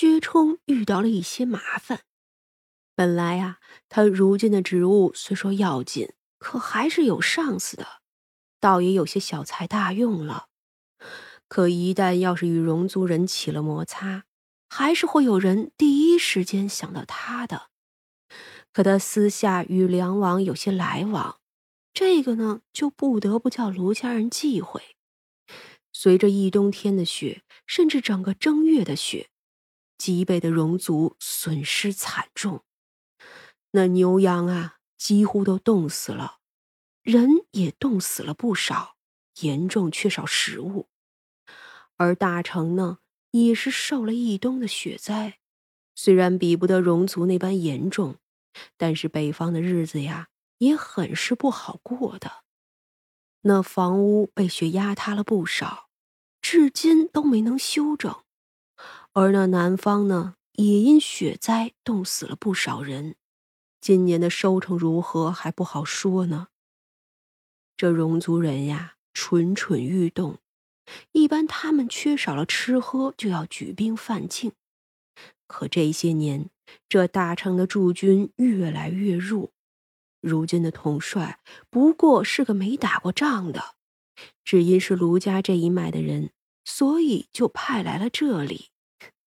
薛冲遇到了一些麻烦。本来啊，他如今的职务虽说要紧，可还是有上司的，倒也有些小才大用了。可一旦要是与戎族人起了摩擦，还是会有人第一时间想到他的。可他私下与梁王有些来往，这个呢，就不得不叫卢家人忌讳。随着一冬天的雪，甚至整个正月的雪，极北的戎族损失惨重，那牛羊啊，几乎都冻死了，人也冻死了不少，严重缺少食物。而大城呢，也是受了一冬的雪灾，虽然比不得戎族那般严重，但是北方的日子呀，也很是不好过的。那房屋被雪压塌了不少，至今都没能修整；而那南方呢，也因雪灾冻死了不少人。今年的收成如何还不好说呢。这戎族人呀，蠢蠢欲动。一般他们缺少了吃喝，就要举兵犯境。可这些年，这大城的驻军越来越弱，如今的统帅不过是个没打过仗的，只因是卢家这一脉的人，所以就派来了这里。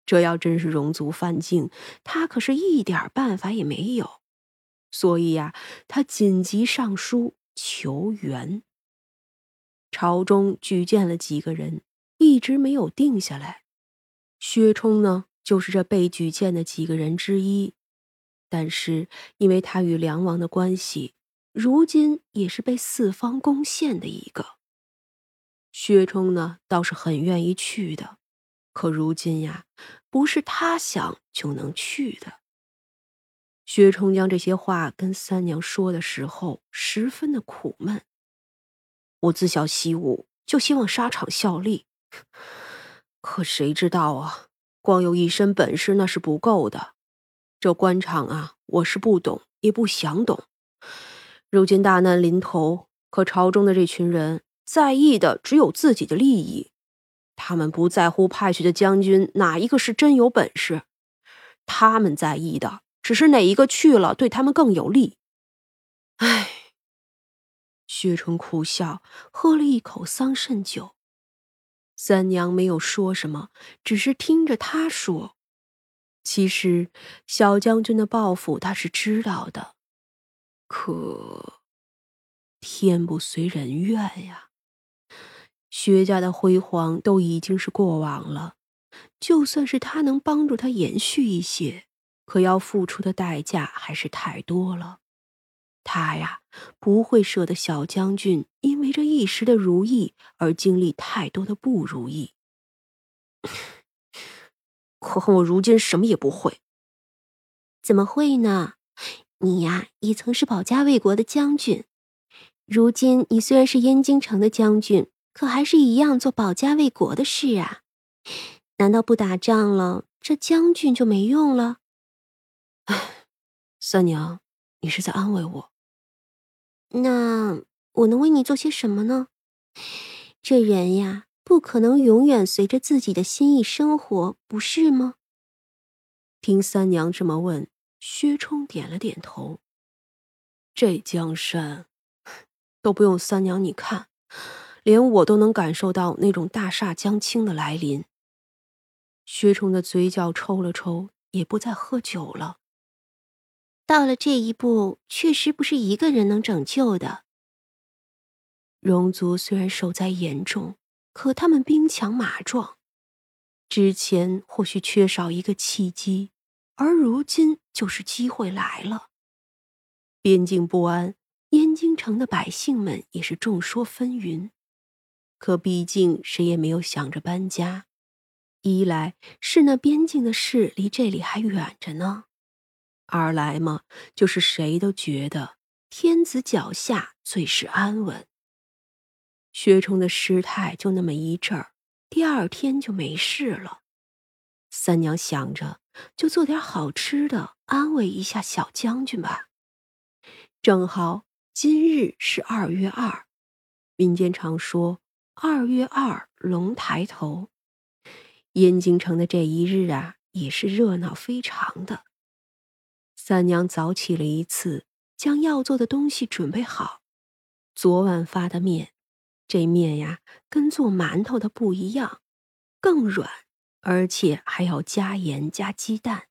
这要真是戎族犯境，他可是一点办法也没有。所以呀，他紧急上书求援。朝中举荐了几个人，一直没有定下来。薛冲呢，就是这被举荐的几个人之一。但是因为他与梁王的关系，如今也是被四方攻陷的一个。薛冲呢，倒是很愿意去的。可如今呀，不是他想就能去的。薛冲将这些话跟三娘说的时候，十分的苦闷。我自小习武，就希望沙场效力。可谁知道啊，光有一身本事那是不够的。这官场啊，我是不懂，也不想懂。如今大难临头，可朝中的这群人在意的只有自己的利益，他们不在乎派去的将军哪一个是真有本事，他们在意的只是哪一个去了对他们更有利。唉。薛冲苦笑，喝了一口桑葚酒。三娘没有说什么，只是听着他说。其实小将军的抱负他是知道的，可天不随人愿呀。薛家的辉煌都已经是过往了，就算是他能帮助他延续一些，可要付出的代价还是太多了。他呀，不会舍得小将军因为这一时的如意而经历太多的不如意。可恨我如今什么也不会。怎么会呢？你呀，也曾是保家卫国的将军。如今你虽然是燕京城的将军，可还是一样做保家卫国的事啊。难道不打仗了，这将军就没用了？唉，三娘，你是在安慰我。那我能为你做些什么呢？这人呀，不可能永远随着自己的心意生活，不是吗？听三娘这么问，薛冲点了点头。这江山 都不用三娘你看，连我都能感受到那种大厦将倾的来临。薛冲的嘴角抽了抽，也不再喝酒了。到了这一步，确实不是一个人能拯救的。戎族虽然受灾严重，可他们兵强马壮，之前或许缺少一个契机，而如今就是机会来了。边境不安，燕京城的百姓们也是众说纷纭。可毕竟谁也没有想着搬家，一来是那边境的事离这里还远着呢。二来嘛，就是谁都觉得天子脚下最是安稳。薛冲的失态就那么一阵儿，第二天就没事了。三娘想着，就做点好吃的，安慰一下小将军吧。正好今日是二月二，民间常说“二月二龙抬头”。燕京城的这一日啊，也是热闹非常的。三娘早起了一次，将要做的东西准备好。昨晚发的面，这面呀跟做馒头的不一样，更软，而且还要加盐加鸡蛋。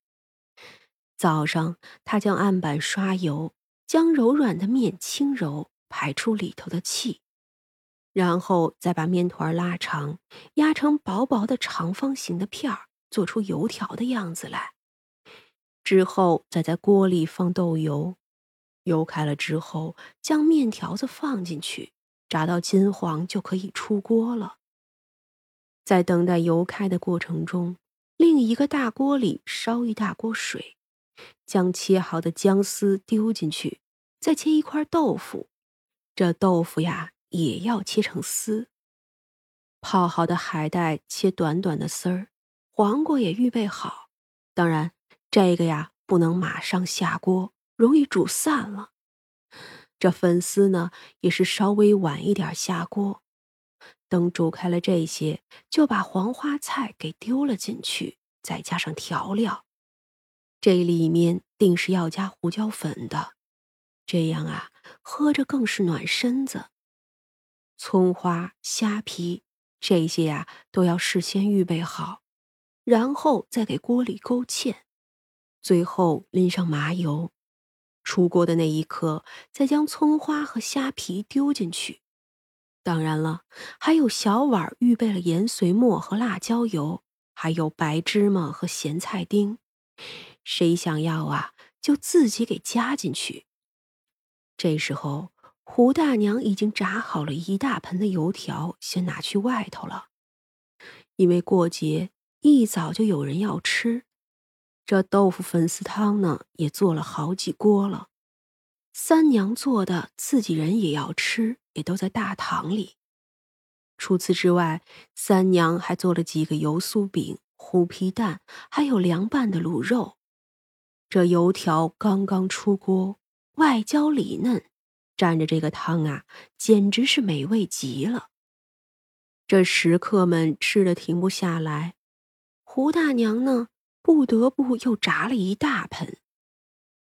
早上，她将案板刷油，将柔软的面轻揉，排出里头的气。然后再把面团拉长，压成薄薄的长方形的片儿，做出油条的样子来。之后再在锅里放豆油，油开了之后，将面条子放进去，炸到金黄就可以出锅了。在等待油开的过程中，另一个大锅里烧一大锅水，将切好的姜丝丢进去，再切一块豆腐。这豆腐呀。也要切成丝。泡好的海带切短短的丝儿，黄瓜也预备好。当然，这个呀不能马上下锅，容易煮散了。这粉丝呢，也是稍微晚一点下锅。等煮开了这些，就把黄花菜给丢了进去，再加上调料。这里面定是要加胡椒粉的，这样啊，喝着更是暖身子。葱花、虾皮这些呀，都要事先预备好，然后再给锅里勾芡，最后淋上麻油。出锅的那一刻，再将葱花和虾皮丢进去。当然了，还有小碗预备了盐碎末和辣椒油，还有白芝麻和咸菜丁。谁想要啊，就自己给加进去。这时候。胡大娘已经炸好了一大盆的油条，先拿去外头了。因为过节一早就有人要吃，这豆腐粉丝汤呢也做了好几锅了。三娘做的，自己人也要吃，也都在大堂里。除此之外，三娘还做了几个油酥饼、糊皮蛋，还有凉拌的卤肉。这油条刚刚出锅，外焦里嫩。蘸着这个汤啊，简直是美味极了。这食客们吃的停不下来，胡大娘呢，不得不又炸了一大盆。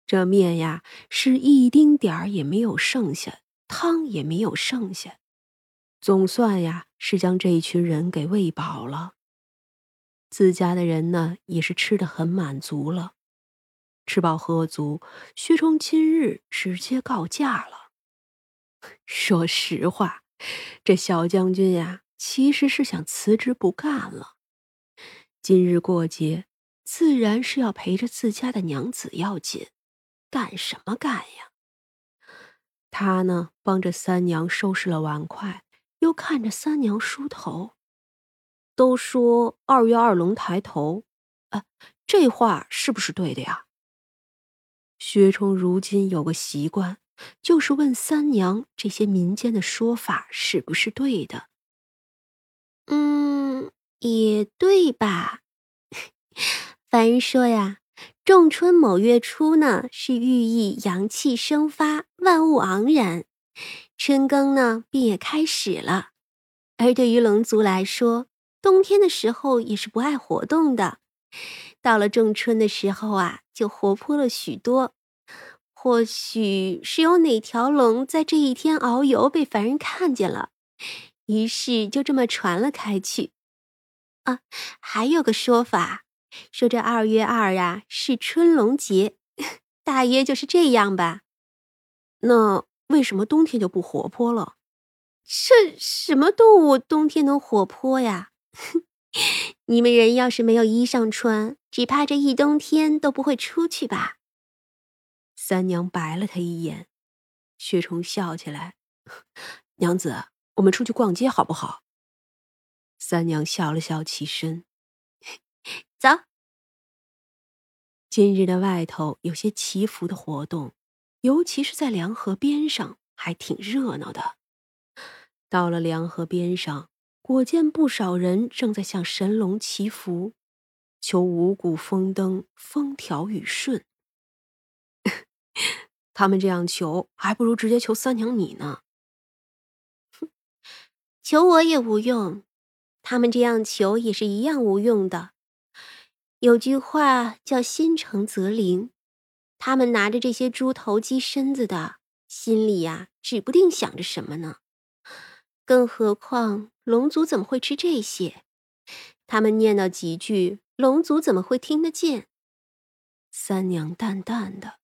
这面呀，是一丁点儿也没有剩下，汤也没有剩下，总算呀，是将这一群人给喂饱了。自家的人呢，也是吃的很满足了。吃饱喝足，薛冲今日直接告假了。说实话，这小将军呀，其实是想辞职不干了。今日过节，自然是要陪着自家的娘子要紧，干什么干呀？他呢，帮着三娘收拾了碗筷，又看着三娘梳头。都说二月二龙抬头，啊，这话是不是对的呀？薛冲如今有个习惯。就是问三娘这些民间的说法是不是对的？嗯，也对吧。凡人说呀，仲春某月初呢，是寓意阳气生发，万物盎然，春耕呢便也开始了。而对于龙族来说，冬天的时候也是不爱活动的，到了仲春的时候啊，就活泼了许多。或许是有哪条龙在这一天遨游，被凡人看见了，于是就这么传了开去。啊，还有个说法，说这二月二呀是春龙节，大约就是这样吧。那为什么冬天就不活泼了？这什么动物冬天能活泼呀？你们人要是没有衣裳穿，只怕这一冬天都不会出去吧。三娘白了他一眼，薛冲笑起来：“ 娘子，我们出去逛街好不好？”三娘笑了笑，起身：“ 走。”今日的外头有些祈福的活动，尤其是在凉河边上，还挺热闹的。到了凉河边上，果见不少人正在向神龙祈福，求五谷丰登、风调雨顺。他们这样求，还不如直接求三娘你呢。求我也无用，他们这样求也是一样无用的。有句话叫“心诚则灵”，他们拿着这些猪头鸡身子的，心里呀，指不定想着什么呢。更何况龙族怎么会吃这些？他们念叨几句，龙族怎么会听得见？三娘淡淡的